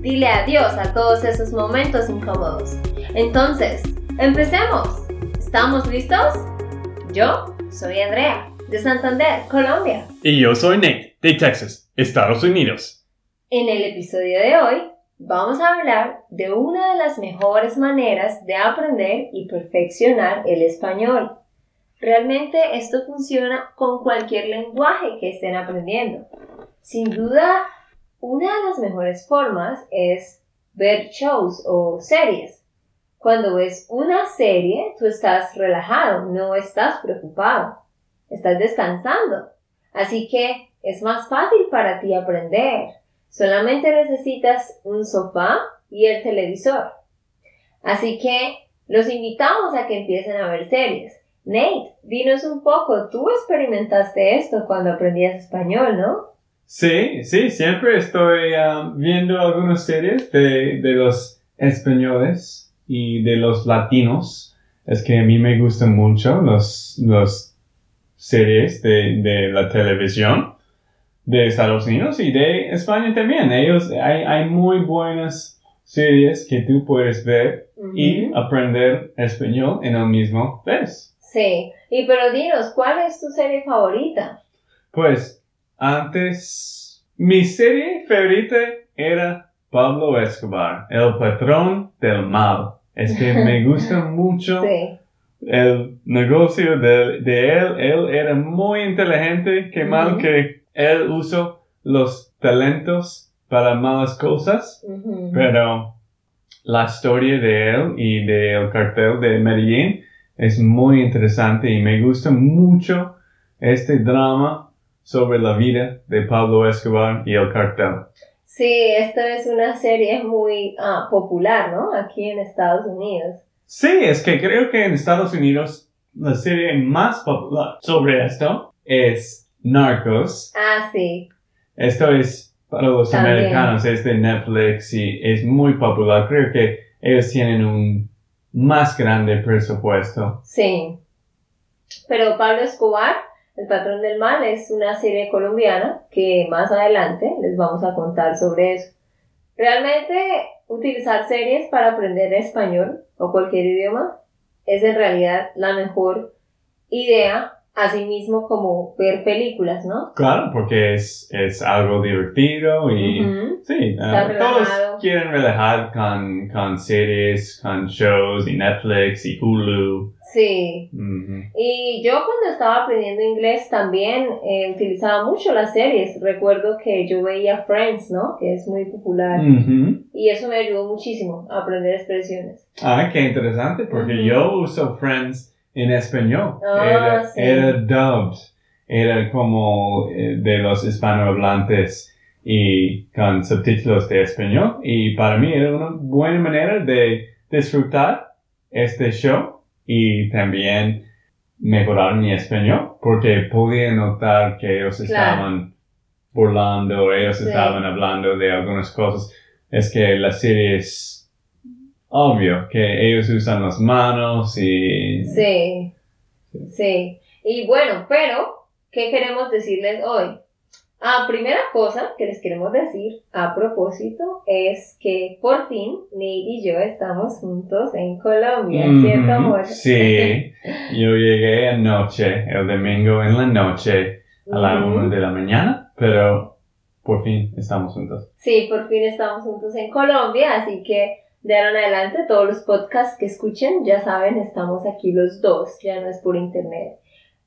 Dile adiós a todos esos momentos incómodos. Entonces, empecemos. ¿Estamos listos? Yo soy Andrea, de Santander, Colombia. Y yo soy Nate, de Texas, Estados Unidos. En el episodio de hoy vamos a hablar de una de las mejores maneras de aprender y perfeccionar el español. Realmente esto funciona con cualquier lenguaje que estén aprendiendo. Sin duda, una de las mejores formas es ver shows o series. Cuando ves una serie, tú estás relajado, no estás preocupado, estás descansando. Así que es más fácil para ti aprender. Solamente necesitas un sofá y el televisor. Así que los invitamos a que empiecen a ver series. Nate, dinos un poco, tú experimentaste esto cuando aprendías español, ¿no? Sí, sí, siempre estoy um, viendo algunas series de, de, los españoles y de los latinos. Es que a mí me gustan mucho los, los series de, de la televisión de Estados Unidos y de España también. Ellos, hay, hay muy buenas series que tú puedes ver y aprender español en el mismo vez. Sí, y pero dinos, ¿cuál es tu serie favorita? Pues antes, mi serie favorita era Pablo Escobar, el patrón del mal. Es que me gusta mucho el negocio de, de, él. Él era muy inteligente, qué mal que él usó los talentos para malas cosas, pero la historia de él y del cartel de Medellín es muy interesante y me gusta mucho este drama sobre la vida de Pablo Escobar y el cartel. Sí, esta es una serie muy ah, popular, ¿no? Aquí en Estados Unidos. Sí, es que creo que en Estados Unidos la serie más popular sobre esto es Narcos. Ah, sí. Esto es para los americanos, es de Netflix y es muy popular. Creo que ellos tienen un más grande presupuesto. Sí. Pero Pablo Escobar el patrón del mal es una serie colombiana que más adelante les vamos a contar sobre eso. Realmente utilizar series para aprender español o cualquier idioma es en realidad la mejor idea, así mismo como ver películas, ¿no? Claro, porque es, es algo divertido y sí, uh, todos quieren relajar con, con series, con shows y Netflix y Hulu. Sí. Y yo cuando estaba aprendiendo inglés también eh, utilizaba mucho las series. Recuerdo que yo veía Friends, ¿no? Que es muy popular. Y eso me ayudó muchísimo a aprender expresiones. Ah, qué interesante, porque yo uso Friends en español. Ah, era, dubbed. Era como eh, de los hispanohablantes y con subtítulos de español. Y para mí era una buena manera de disfrutar este show y también mejorar mi español porque podía notar que ellos estaban burlando, ellos estaban hablando de algunas cosas. Es que la serie es obvio que ellos usan las manos y... Sí, sí. Y bueno, pero, ¿qué queremos decirles hoy? Ah, primera cosa que les queremos decir a propósito es que por fin Nate y yo estamos juntos en Colombia, ¿cierto amor? Sí, yo llegué anoche, el domingo en la noche, a la una de la mañana, pero por fin estamos juntos. Sí, por fin estamos juntos en Colombia, así que de ahora en adelante todos los podcasts que escuchen, ya saben, estamos aquí los dos, ya no es por internet.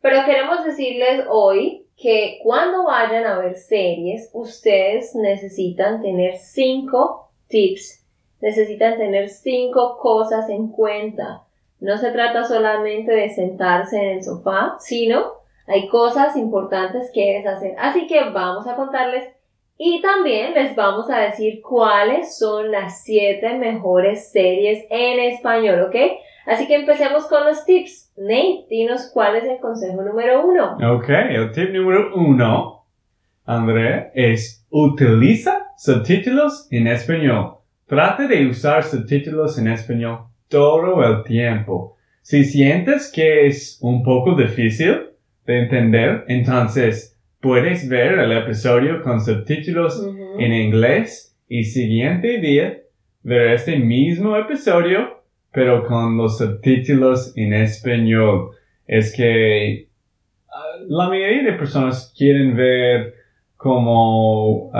Pero queremos decirles hoy que cuando vayan a ver series, ustedes necesitan tener cinco tips, necesitan tener cinco cosas en cuenta. No se trata solamente de sentarse en el sofá, sino hay cosas importantes que debes hacer. Así que vamos a contarles Y también les vamos a decir cuáles son las siete mejores series en español, ¿ok? Así que empecemos con los tips. Nate, dinos cuál es el consejo número uno. Ok, el tip número uno, André, es utiliza subtítulos en español. Trate de usar subtítulos en español todo el tiempo. Si sientes que es un poco difícil de entender, entonces puedes ver el episodio con subtítulos en inglés y siguiente día ver este mismo episodio pero con los subtítulos en español. Es que ah, la mayoría de personas quieren ver como,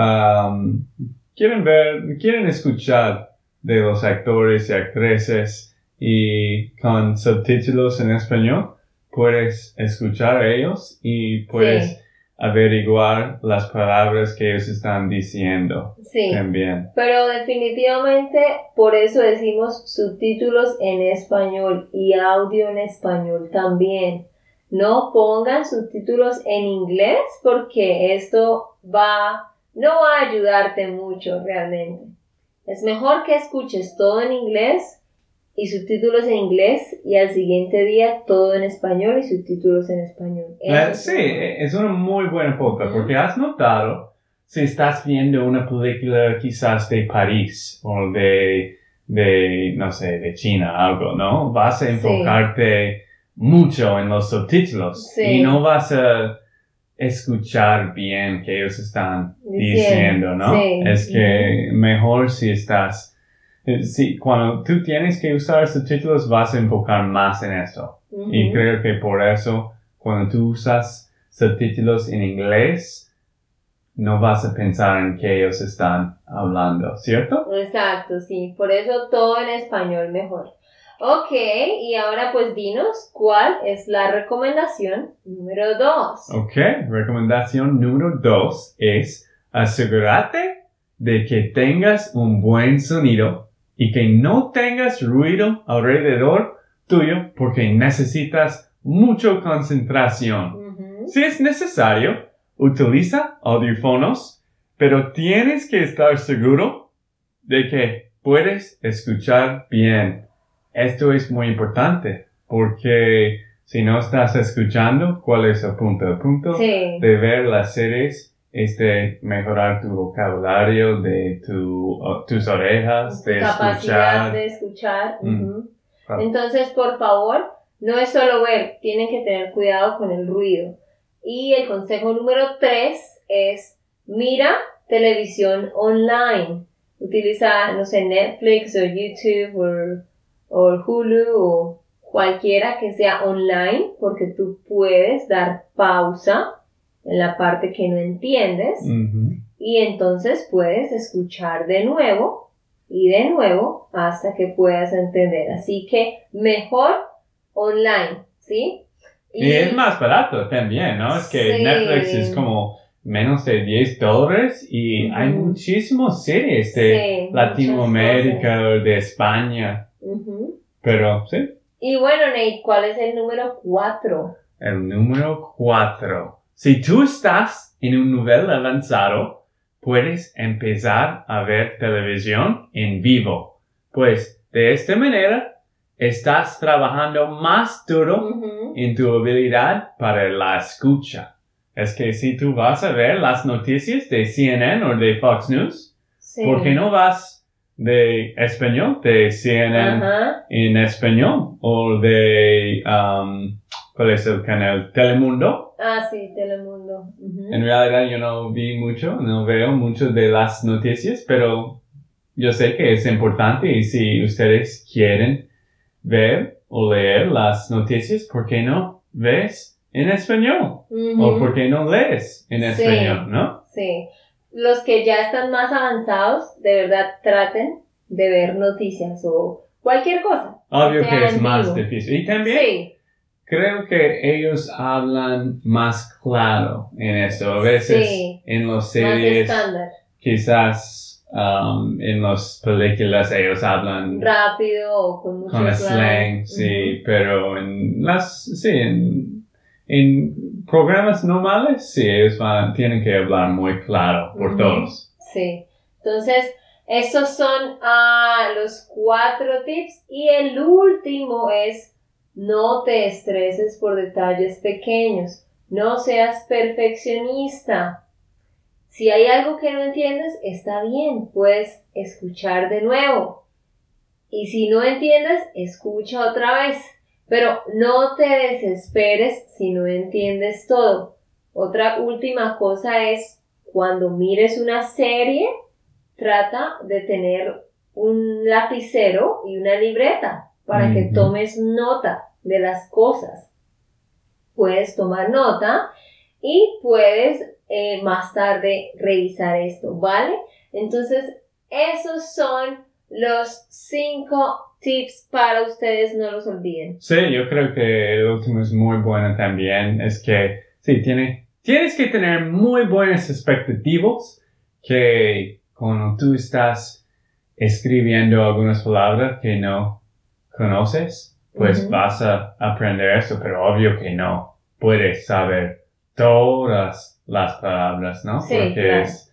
quieren ver, quieren escuchar de los actores y actrices y con subtítulos en español puedes escuchar a ellos y puedes averiguar las palabras que ellos están diciendo. Sí. También. Pero definitivamente por eso decimos subtítulos en español y audio en español también. No pongan subtítulos en inglés porque esto va, no va a ayudarte mucho realmente. Es mejor que escuches todo en inglés y subtítulos en inglés y al siguiente día todo en español y subtítulos en español. sí, es una muy buena punta porque has notado si estás viendo una película quizás de París o de, de no sé, de China, algo, ¿no? Vas a enfocarte mucho en los subtítulos y no vas a escuchar bien que ellos están diciendo, ¿no? Es que mejor si estás eh, sí, cuando tú tienes que usar subtítulos vas a enfocar más en eso. Y creo que por eso, cuando tú usas subtítulos en inglés, no vas a pensar en que ellos están hablando, ¿cierto? Exacto, sí. Por eso todo en español mejor. Ok, y ahora pues dinos cuál es la recomendación número dos. Ok, recomendación número dos es asegúrate de que tengas un buen sonido y que no tengas ruido alrededor tuyo porque necesitas mucha concentración. Si es necesario, utiliza audífonos, pero tienes que estar seguro de que puedes escuchar bien. Esto es muy importante porque si no estás escuchando, ¿cuál es el punto? El punto de ver las series es de mejorar tu vocabulario, de tu, tus orejas, de capacidad de escuchar. Mm. Entonces, por favor, no es solo ver, tienen que tener cuidado con el ruido. Y el consejo número tres es mira televisión online. Utiliza, no sé, Netflix o YouTube o, o Hulu o cualquiera que sea online porque tú puedes dar pausa en la parte que no entiendes y entonces puedes escuchar de nuevo y de nuevo hasta que puedas entender. Así que mejor online, ¿sí? Y, es más barato también, ¿no? Es que Netflix es como menos de 10 dólares y hay muchísimas series de Latinoamérica, de España. Pero, sí. Y bueno, Nate, ¿cuál es el número 4? El número 4 si tú estás en un nivel avanzado, puedes empezar a ver televisión en vivo. Pues de esta manera estás trabajando más duro en tu habilidad para la escucha. Es que si tú vas a ver las noticias de CNN o de Fox News, ¿por qué no vas de español, de CNN en español o de, um, ¿cuál es el canal? Telemundo Ah, sí, Telemundo. En realidad yo no vi mucho, no veo mucho de las noticias, pero yo sé que es importante y si ustedes quieren ver o leer las noticias, ¿por qué no ves en español? O ¿por qué no lees en español, no? Sí. Los que ya están más avanzados, de verdad traten de ver noticias o cualquier cosa. Obvio que es más difícil. Y también sí creo que ellos hablan más claro en eso. A veces en los series, quizás um, en las películas ellos hablan rápido o con mucho slang. sí, pero en las, sí, en, en programas normales, sí, ellos van, tienen que hablar muy claro por todos. Sí. Entonces, estos son ah, los cuatro tips. Y el último es, no te estreses por detalles pequeños. No seas perfeccionista. Si hay algo que no entiendes, está bien, puedes escuchar de nuevo. Y si no entiendes, escucha otra vez. Pero no te desesperes si no entiendes todo. Otra última cosa es, cuando mires una serie, trata de tener un lapicero y una libreta para que tomes nota de las cosas. Puedes tomar nota y puedes eh, más tarde revisar esto, ¿vale? Entonces, esos son los cinco tips para ustedes, no los olviden. Sí, yo creo que el último es muy bueno también. Es que, sí, tiene, tienes que tener muy buenas expectativas que cuando tú estás escribiendo algunas palabras que no conoces, pues vas a aprender eso, pero obvio que no puedes saber todas las palabras, ¿no? Sí, Porque es,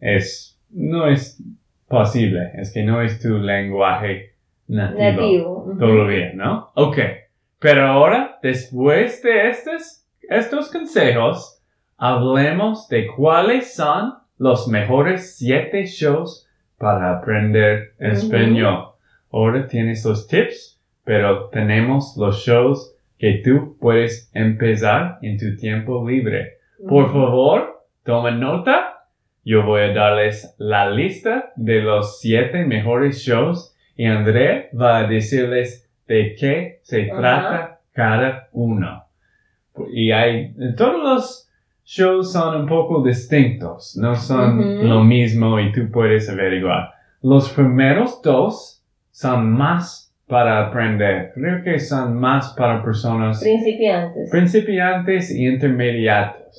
es, no es posible, es que no es tu lenguaje nativo, todavía, ¿no? Ok, pero ahora, después de estos, estos consejos, hablemos de cuáles son los mejores siete shows para aprender español. Ahora tienes los tips, pero tenemos los shows que tú puedes empezar en tu tiempo libre. Por favor, toma nota. Yo voy a darles la lista de los siete mejores shows y André va a decirles de qué se trata cada uno. Y hay todos los shows son un poco distintos, no son lo mismo y tú puedes averiguar. Los primeros dos son más para aprender. Creo que son más para personas principiantes. Principiantes y intermediatos.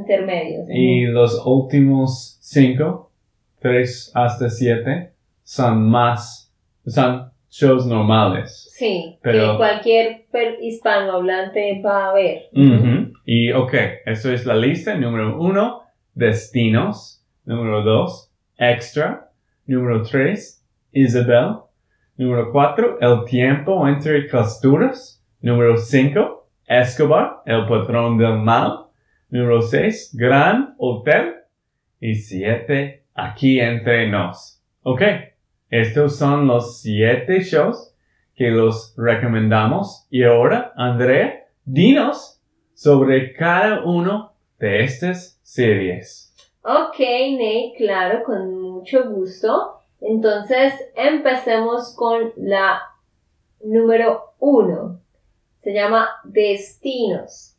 Intermedios. Y los últimos cinco, tres hasta siete, son más, son shows normales. Sí, pero que cualquier hispanohablante va a ver. Y ok, eso es la lista. Número uno, destinos. Número dos, extra. Número tres, Isabel. Número cuatro, el tiempo entre costuras. Número cinco, Escobar, el patrón del mal. Número seis, Gran Hotel. Y siete, aquí entre nos. Ok, estos son los siete shows que los recomendamos. Y ahora, Andrea, dinos sobre cada uno de estas series. Ok, Nate, claro, con mucho gusto. Entonces, empecemos con la número uno. Se llama Destinos.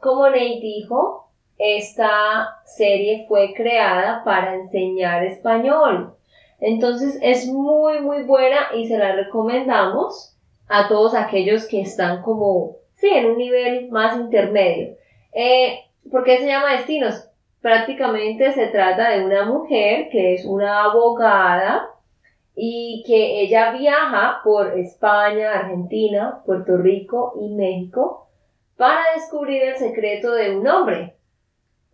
como Nate dijo, esta serie fue creada para enseñar español. Entonces es muy muy buena y se la recomendamos a todos aquellos que están como, sí, en un nivel más intermedio. Eh, ¿Por qué se llama Destinos? Prácticamente se trata de una mujer que es una abogada y que ella viaja por España, Argentina, Puerto Rico y México para descubrir el secreto de un hombre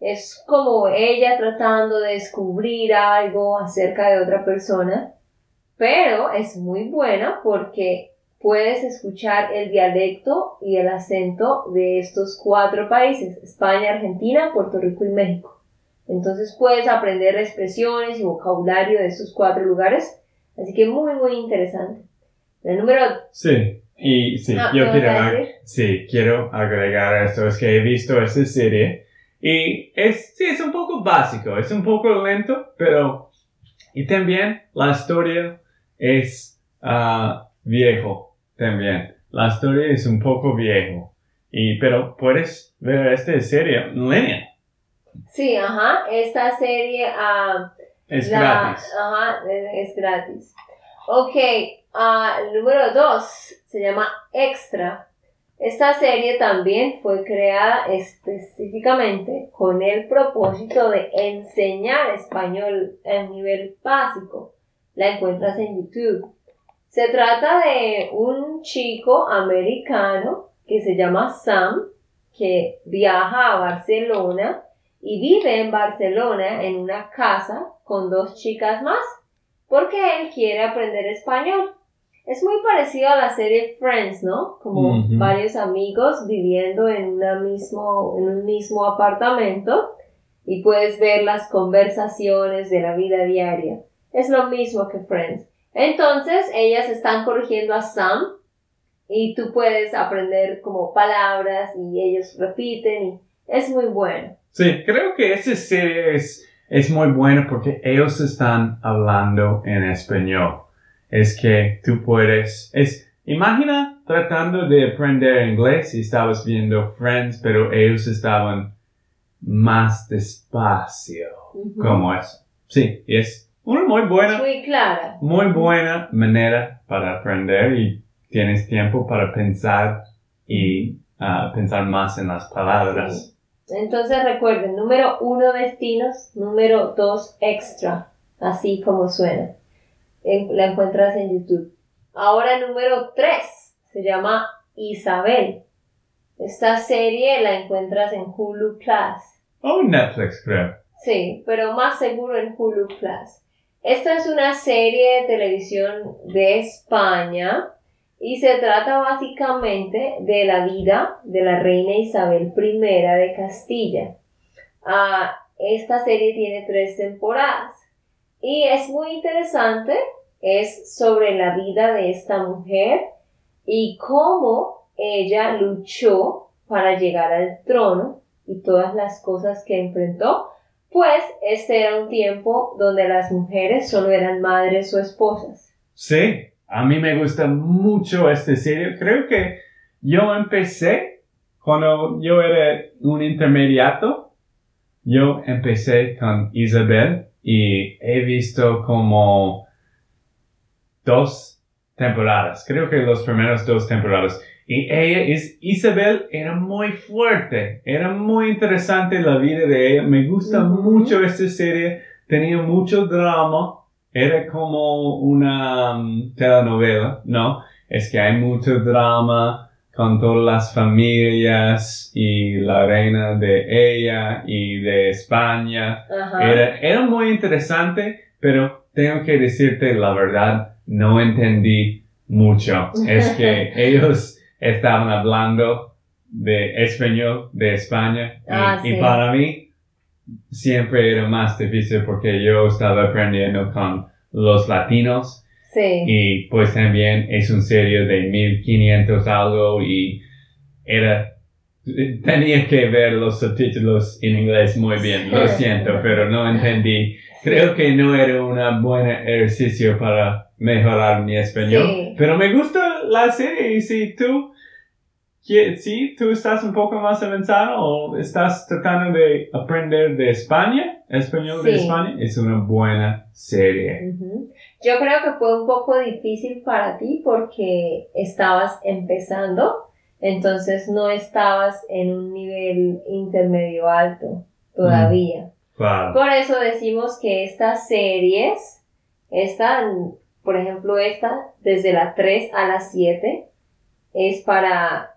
es como ella tratando de descubrir algo acerca de otra persona, pero es muy buena porque puedes escuchar el dialecto y el acento de estos cuatro países, España, Argentina, Puerto Rico y México. Entonces puedes aprender expresiones y vocabulario de estos cuatro lugares, así que muy, muy interesante. El número... Sí, y sí, ah, yo quiero, sí, quiero agregar esto, es que he visto esta serie y es, sí, es un poco básico, es un poco lento, pero, y también la historia es uh, viejo, también. La historia es un poco viejo. Y, pero puedes ver esta serie en línea. Sí, ajá, esta serie uh, es gratis. Ajá, es gratis. Ok, uh, número dos se llama Extra. Esta serie también fue creada específicamente con el propósito de enseñar español a nivel básico. La encuentras en YouTube. Se trata de un chico americano que se llama Sam, que viaja a Barcelona y vive en Barcelona en una casa con dos chicas más, porque él quiere aprender español. Es muy parecido a la serie Friends, ¿no? Como varios amigos viviendo en, una mismo, en un mismo apartamento y puedes ver las conversaciones de la vida diaria. Es lo mismo que Friends. Entonces, ellas están corrigiendo a Sam y tú puedes aprender como palabras y ellos repiten y es muy bueno. Sí, creo que esa serie es, es muy buena porque ellos están hablando en español. Es que tú puedes, es, imagina tratando de aprender inglés y estabas viendo Friends, pero ellos estaban más despacio, como eso. Sí, es una muy buena, muy clara, muy buena manera para aprender y tienes tiempo para pensar y ah, pensar más en las palabras. Entonces recuerden, número uno destinos, número dos extra, así como suena. la encuentras en YouTube. Ahora número tres, se llama Isabel. Esta serie la encuentras en Hulu Plus. Oh, Netflix creo. Sí, pero más seguro en Hulu Plus. Esta es una serie de televisión de España y se trata básicamente de la vida de la reina Isabel I de Castilla. Ah, esta serie tiene tres temporadas y es muy interesante, es sobre la vida de esta mujer y cómo ella luchó para llegar al trono y todas las cosas que enfrentó, pues este era un tiempo donde las mujeres solo eran madres o esposas. Sí, a mí me gusta mucho este serie. Creo que yo empecé cuando yo era un intermediato. Yo empecé con Isabel y he visto como dos temporadas. Creo que los primeros dos temporadas. Y ella es, Isabel era muy fuerte, era muy interesante la vida de ella. Me gusta mucho esta serie, tenía mucho drama era como una um, telenovela, ¿no? Es que hay mucho drama con todas las familias y la reina de ella y de España. Era, era muy interesante, pero tengo que decirte la verdad, no entendí mucho. Es que ellos estaban hablando de español de España y, ah, y para mí siempre era más difícil porque yo estaba aprendiendo con los latinos. Sí. Y pues también es un serie de 1500 algo y era, tenía que ver los subtítulos en inglés muy bien, lo siento, pero no entendí. Creo que no era un buen ejercicio para mejorar mi español, pero me gusta la serie y si tú sí, tú estás un poco más avanzado o estás tratando de aprender de España, español de España, es una buena serie. Yo creo que fue un poco difícil para ti porque estabas empezando, entonces no estabas en un nivel intermedio alto todavía. Mm, por eso decimos que estas series están, por ejemplo, esta, desde la 3 a la 7, es para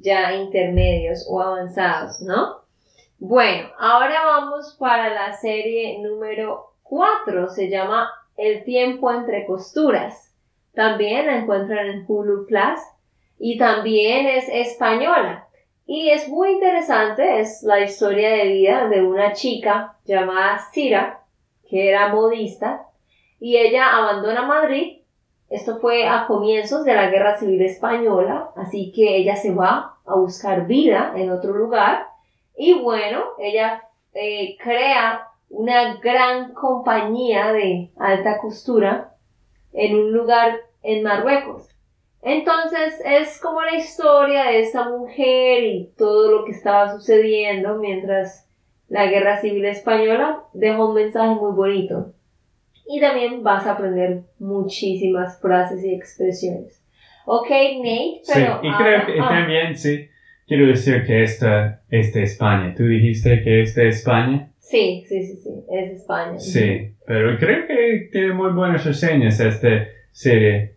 ya intermedios o avanzados, ¿no? Bueno, ahora vamos para la serie número 4, se llama El tiempo entre costuras. También la encuentran en Hulu Plus y también es española. Y es muy interesante, es la historia de vida de una chica llamada Cira, que era modista, y ella abandona Madrid esto fue a comienzos de la Guerra Civil Española, así que ella se va a buscar vida en otro lugar y bueno, ella eh, crea una gran compañía de alta costura en un lugar en Marruecos. Entonces es como la historia de esta mujer y todo lo que estaba sucediendo mientras la Guerra Civil Española dejó un mensaje muy bonito y también vas a aprender muchísimas frases y expresiones. Ok, Nate, pero... Sí, y creo que también, sí, quiero decir que esta es de España. ¿Tú dijiste que es de España? Sí, sí, sí, sí, es de España. Sí, pero creo que tiene muy buenas reseñas esta serie.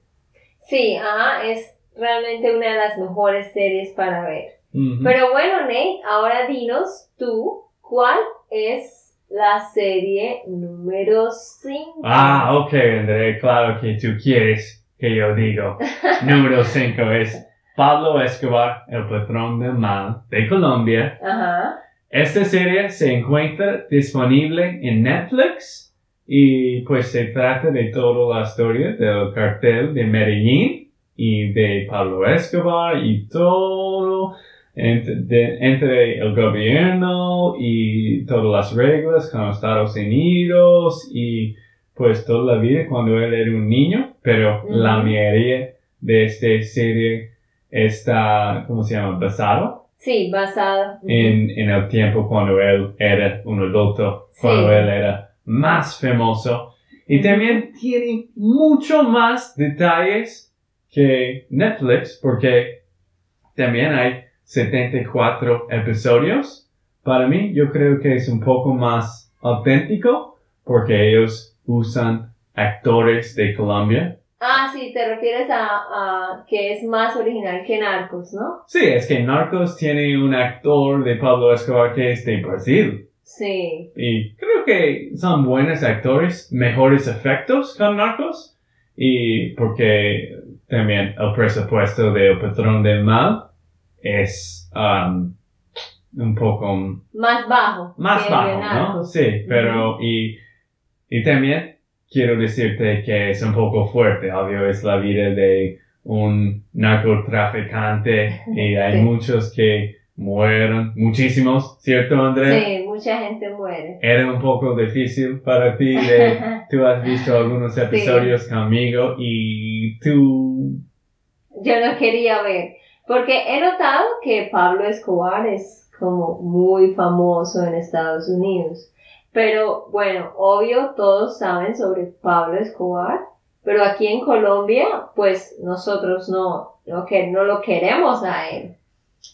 Sí, ajá, es realmente una de las mejores series para ver. Pero bueno, Nate, ahora dinos tú, ¿cuál es la serie número 5? Ah, ok, André, claro que tú quieres que yo diga. número 5 es Pablo Escobar, el patrón del mal de Colombia. Ajá. Esta serie se encuentra disponible en Netflix y pues se trata de toda la historia del cartel de Medellín y de Pablo Escobar y todo entre, el gobierno y todas las reglas con Estados Unidos y pues toda la vida cuando él era un niño, pero la mayoría de esta serie está, ¿cómo se llama? Basado. Sí, basado. En, en el tiempo cuando él era un adulto, cuando él era más famoso. Y también tiene mucho más detalles que Netflix, porque también hay 74 episodios. Para mí, yo creo que es un poco más auténtico porque ellos usan actores de Colombia. Ah, sí, te refieres a, que es más original que Narcos, ¿no? Sí, es que Narcos tiene un actor de Pablo Escobar que es de Brasil. Sí. Y creo que son buenos actores, mejores efectos con Narcos. Y porque también el presupuesto de El Patrón del Mal es um, un poco... Más bajo. Más bajo, ¿no? Sí, pero y, y también quiero decirte que es un poco fuerte, obvio, es la vida de un narcotraficante y hay muchos que mueren, muchísimos, ¿cierto André? Sí, mucha gente muere. Era un poco difícil para ti, de, tú has visto algunos episodios conmigo y tú... Yo no quería ver. Porque he notado que Pablo Escobar es como muy famoso en Estados Unidos. Pero bueno, obvio todos saben sobre Pablo Escobar, pero aquí en Colombia pues nosotros no, no, que, no lo queremos a él.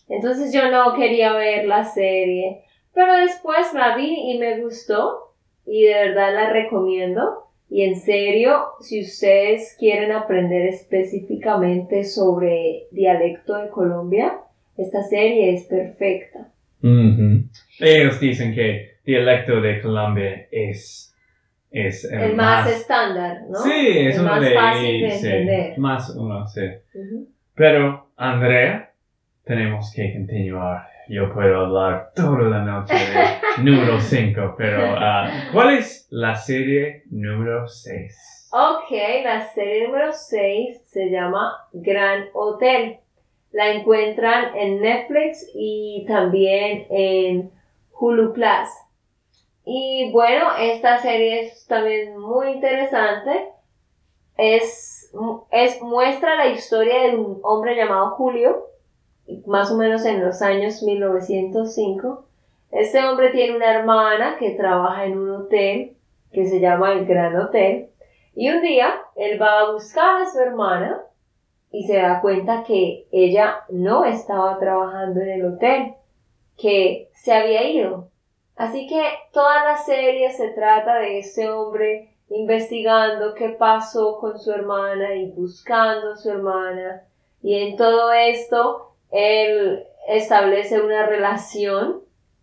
Entonces yo no quería ver la serie, pero después la vi y me gustó y de verdad la recomiendo. Y en serio, si ustedes quieren aprender específicamente sobre dialecto de Colombia, esta serie es perfecta. Ellos dicen que dialecto de Colombia es, es el, más, estándar, ¿no? Sí, es el más fácil de entender. más uno, sí. Pero, Andrea, tenemos que continuar yo puedo hablar toda la noche de número 5, pero uh, ¿cuál es la serie número 6? Ok, la serie número 6 se llama Gran Hotel. La encuentran en Netflix y también en Hulu Plus. Y bueno, esta serie es también muy interesante. Es, es, muestra la historia de un hombre llamado Julio más o menos en los años 1905. Este hombre tiene una hermana que trabaja en un hotel que se llama el Gran Hotel. Y un día él va a buscar a su hermana y se da cuenta que ella no estaba trabajando en el hotel, que se había ido. Así que toda la serie se trata de ese hombre investigando qué pasó con su hermana y buscando a su hermana. Y en todo esto él establece una relación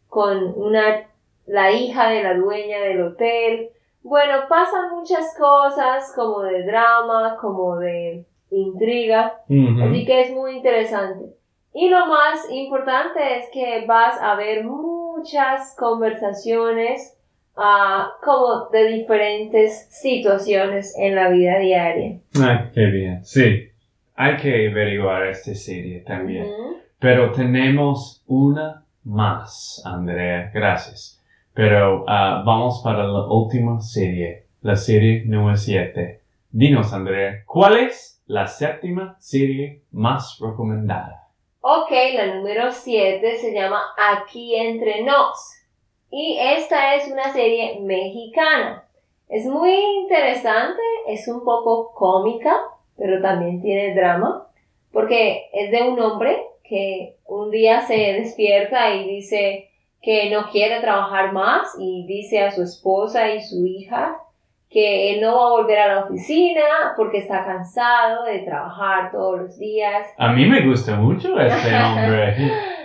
con una, la hija de la dueña del hotel. Bueno, pasan muchas cosas como de drama, como de intriga, así que es muy interesante. Y lo más importante es que vas a ver muchas conversaciones uh, como de diferentes situaciones en la vida diaria. Ah, qué bien, sí hay que averiguar esta serie también. Pero tenemos una más, Andrea. Gracias. Pero ah, vamos para la última serie, la serie número 7. Dinos, Andrea, ¿cuál es la séptima serie más recomendada? Ok, la número 7 se llama Aquí entre nos. Y esta es una serie mexicana. Es muy interesante, es un poco cómica, pero también tiene drama, porque es de un hombre que un día se despierta y dice que no quiere trabajar más y dice a su esposa y su hija que él no va a volver a la oficina porque está cansado de trabajar todos los días. A mí me gusta mucho este hombre.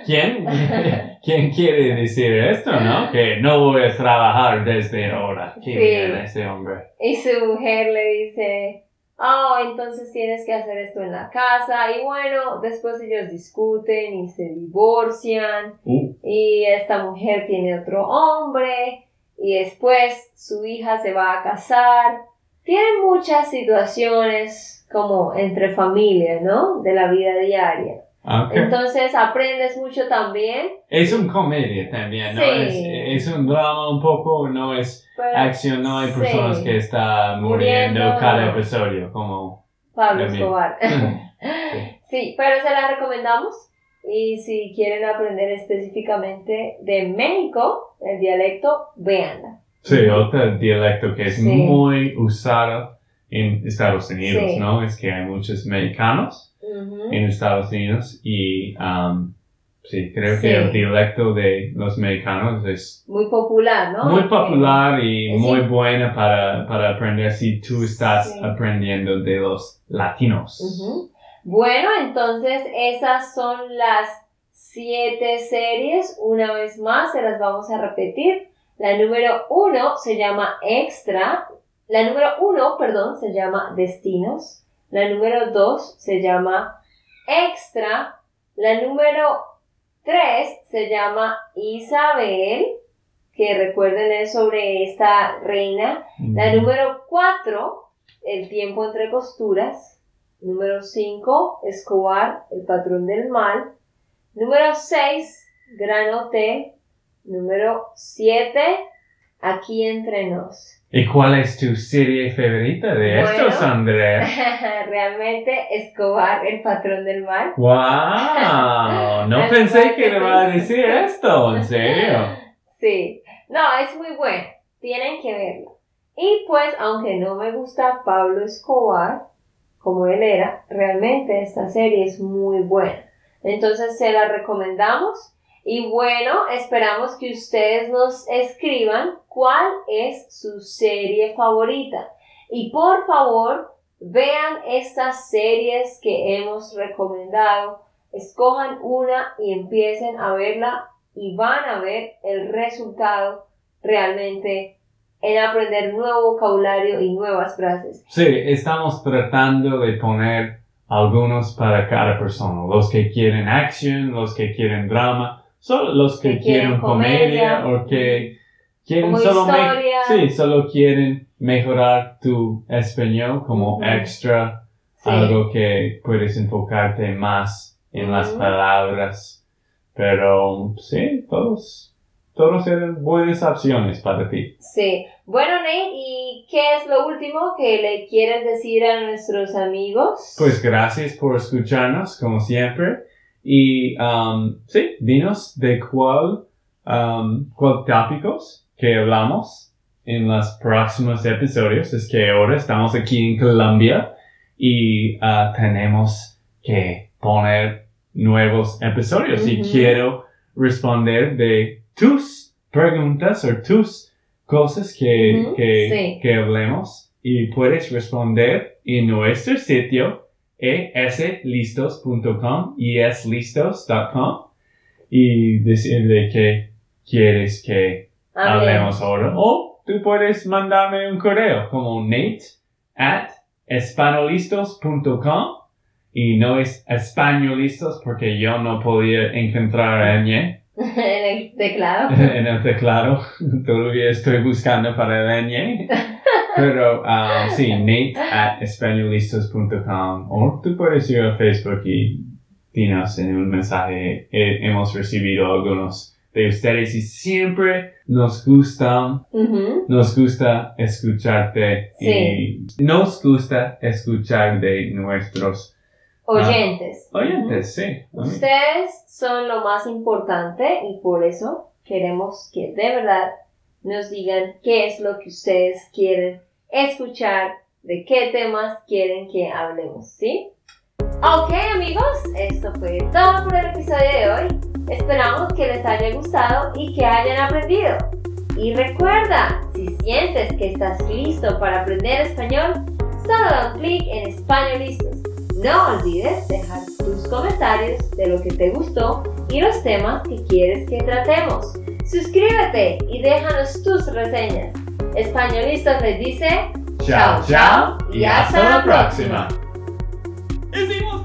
¿Quién, ¿Quién quiere decir esto, no? Que no voy a trabajar desde ahora. ¿Quién sí. este hombre? Y su mujer le dice, oh, entonces tienes que hacer esto en la casa. Y bueno, después ellos discuten y se divorcian. Uh. Y esta mujer tiene otro hombre. Y después su hija se va a casar. Tienen muchas situaciones como entre familias, ¿no? De la vida diaria. Entonces aprendes mucho también. Es un comedia también, ¿no? Es, un drama un poco, no es pues, acción, no hay personas que están muriendo, cada episodio, como Pablo Escobar. sí. pero se la recomendamos. Y si quieren aprender específicamente de México, el dialecto, véanla. Sí, otro dialecto que es muy usado en Estados Unidos, ¿no? Es que hay muchos mexicanos en Estados Unidos y um, sí, creo que el dialecto de los mexicanos es muy popular, ¿no? Muy popular y muy buena para, para, aprender si tú estás aprendiendo de los latinos. Bueno, entonces esas son las siete series. Una vez más, se las vamos a repetir. La número uno se llama Extra. La número uno, perdón, se llama Destinos. La número 2 se llama Extra. La número 3 se llama Isabel, que recuerden es sobre esta reina. La número 4, El tiempo entre costuras. Número 5, Escobar, el patrón del mal. Número 6, Gran Hotel. Número 7, Aquí entre nos. ¿Y cuál es tu serie favorita de estos, Andrea? Realmente Escobar, el patrón del mal. ¡Wow! No pensé que le iba a decir esto, en serio. Sí, no, es muy bueno. Tienen que verlo. Y pues, aunque no me gusta Pablo Escobar, como él era, realmente esta serie es muy buena. Entonces se la recomendamos y bueno, esperamos que ustedes nos escriban cuál es su serie favorita. Y por favor, vean estas series que hemos recomendado, escojan una y empiecen a verla y van a ver el resultado realmente en aprender nuevo vocabulario y nuevas frases. Sí, estamos tratando de poner algunos para cada persona, los que quieren acción, los que quieren drama Solo los que, quieren, comedia, o que quieren solo, sí, solo quieren mejorar tu español como extra, algo que puedes enfocarte más en las palabras. Pero sí, todos, todos eran buenas opciones para ti. Sí. Bueno, Nate, ¿y qué es lo último que le quieres decir a nuestros amigos? Pues gracias por escucharnos, como siempre. Y um, sí, dinos de cuál, um, cuál tópicos que hablamos en los próximos episodios. Es que ahora estamos aquí en Colombia y uh, tenemos que poner nuevos episodios. Y quiero responder de tus preguntas o tus cosas que, que, que hablemos. Y puedes responder en nuestro sitio eslistos.com, eslistos.com y decirle que quieres que hablemos ahora. O tú puedes mandarme un correo como nate at espanolistos.com y no es españolistos porque yo no podía encontrar ñ. en el teclado. en el teclado. Todavía estoy buscando para el ñ. Pero uh, sí, nate at españolistas.com o tú puedes ir a Facebook y dinos en un mensaje. Eh, hemos recibido algunos de ustedes y siempre nos gusta, nos gusta escucharte y nos gusta escuchar de nuestros ah, oyentes. oyentes, sí. Ustedes son lo más importante y por eso queremos que de verdad nos digan qué es lo que ustedes quieren escuchar, de qué temas quieren que hablemos, ¿sí? Ok amigos, esto fue todo por el episodio de hoy. Esperamos que les haya gustado y que hayan aprendido. Y recuerda, si Si sientes que estás listo para aprender español, solo da un clic en Español Listos. No olvides dejar tus comentarios de lo que te gustó y los temas que quieres que tratemos. Suscríbete y déjanos tus reseñas. Españolistas les dice chao, chao y hasta, la próxima. próxima.